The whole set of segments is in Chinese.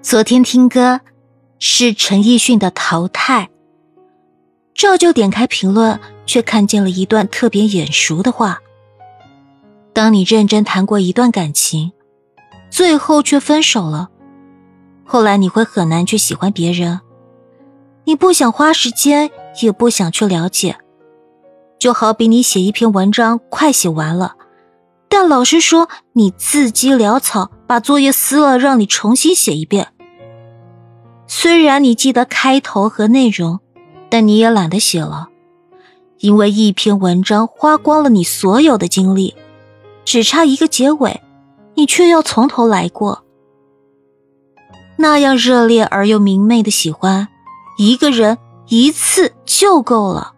昨天听歌是陈奕迅的《淘汰》，照旧点开评论，却看见了一段特别眼熟的话：当你认真谈过一段感情，最后却分手了，后来你会很难去喜欢别人，你不想花时间，也不想去了解，就好比你写一篇文章，快写完了。但老师说你字迹潦草，把作业撕了，让你重新写一遍。虽然你记得开头和内容，但你也懒得写了，因为一篇文章花光了你所有的精力，只差一个结尾，你却要从头来过。那样热烈而又明媚的喜欢，一个人一次就够了。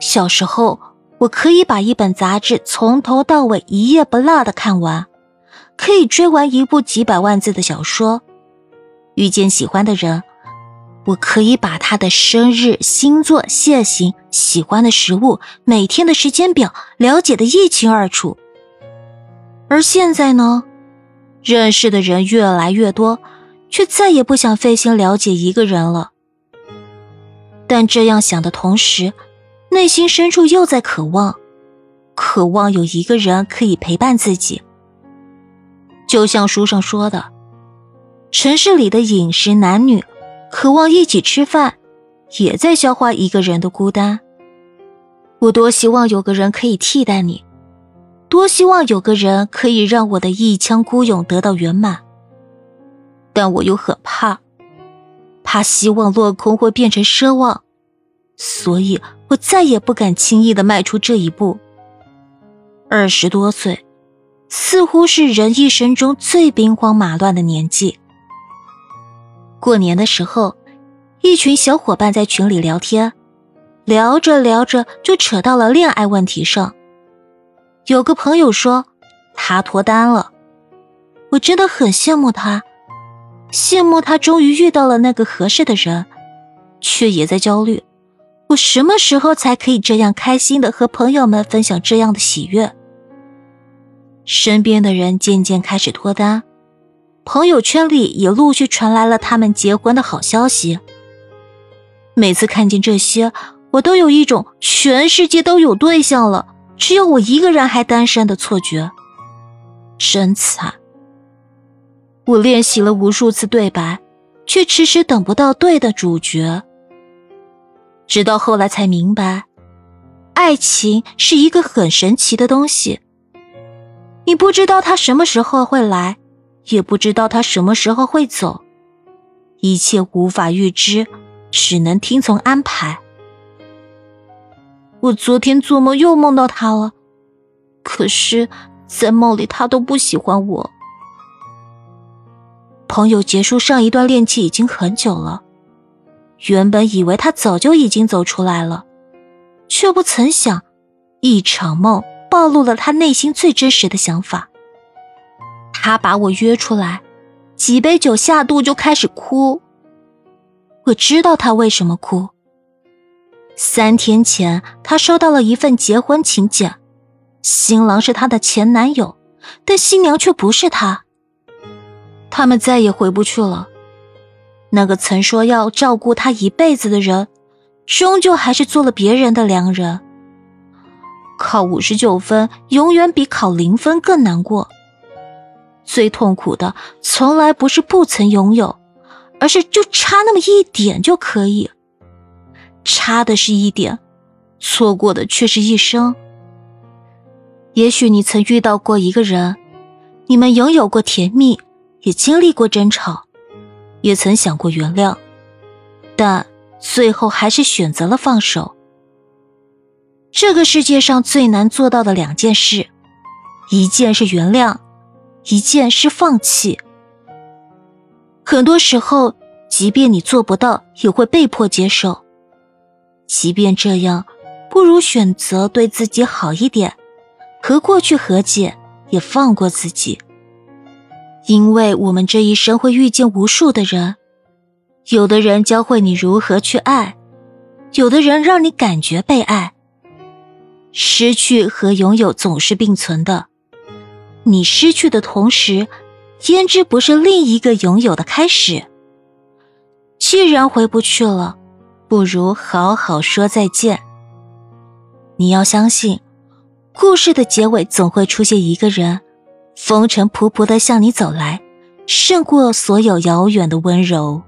小时候。我可以把一本杂志从头到尾一页不落的看完，可以追完一部几百万字的小说。遇见喜欢的人，我可以把他的生日、星座、血型、喜欢的食物、每天的时间表了解的一清二楚。而现在呢，认识的人越来越多，却再也不想费心了解一个人了。但这样想的同时，内心深处又在渴望，渴望有一个人可以陪伴自己。就像书上说的，城市里的饮食男女，渴望一起吃饭，也在消化一个人的孤单。我多希望有个人可以替代你，多希望有个人可以让我的一腔孤勇得到圆满。但我又很怕，怕希望落空会变成奢望。所以我再也不敢轻易的迈出这一步。二十多岁，似乎是人一生中最兵荒马乱的年纪。过年的时候，一群小伙伴在群里聊天，聊着聊着就扯到了恋爱问题上。有个朋友说他脱单了，我真的很羡慕他，羡慕他终于遇到了那个合适的人，却也在焦虑。我什么时候才可以这样开心的和朋友们分享这样的喜悦？身边的人渐渐开始脱单，朋友圈里也陆续传来了他们结婚的好消息。每次看见这些，我都有一种全世界都有对象了，只有我一个人还单身的错觉。真惨！我练习了无数次对白，却迟迟等不到对的主角。直到后来才明白，爱情是一个很神奇的东西。你不知道他什么时候会来，也不知道他什么时候会走，一切无法预知，只能听从安排。我昨天做梦又梦到他了，可是，在梦里他都不喜欢我。朋友结束上一段恋情已经很久了。原本以为他早就已经走出来了，却不曾想，一场梦暴露了他内心最真实的想法。他把我约出来，几杯酒下肚就开始哭。我知道他为什么哭。三天前，他收到了一份结婚请柬，新郎是他的前男友，但新娘却不是他。他们再也回不去了。那个曾说要照顾他一辈子的人，终究还是做了别人的良人。考五十九分永远比考零分更难过。最痛苦的从来不是不曾拥有，而是就差那么一点就可以。差的是一点，错过的却是一生。也许你曾遇到过一个人，你们拥有过甜蜜，也经历过争吵。也曾想过原谅，但最后还是选择了放手。这个世界上最难做到的两件事，一件是原谅，一件是放弃。很多时候，即便你做不到，也会被迫接受。即便这样，不如选择对自己好一点，和过去和解，也放过自己。因为我们这一生会遇见无数的人，有的人教会你如何去爱，有的人让你感觉被爱。失去和拥有总是并存的，你失去的同时，焉知不是另一个拥有的开始。既然回不去了，不如好好说再见。你要相信，故事的结尾总会出现一个人，风尘仆仆的向你走来，胜过所有遥远的温柔。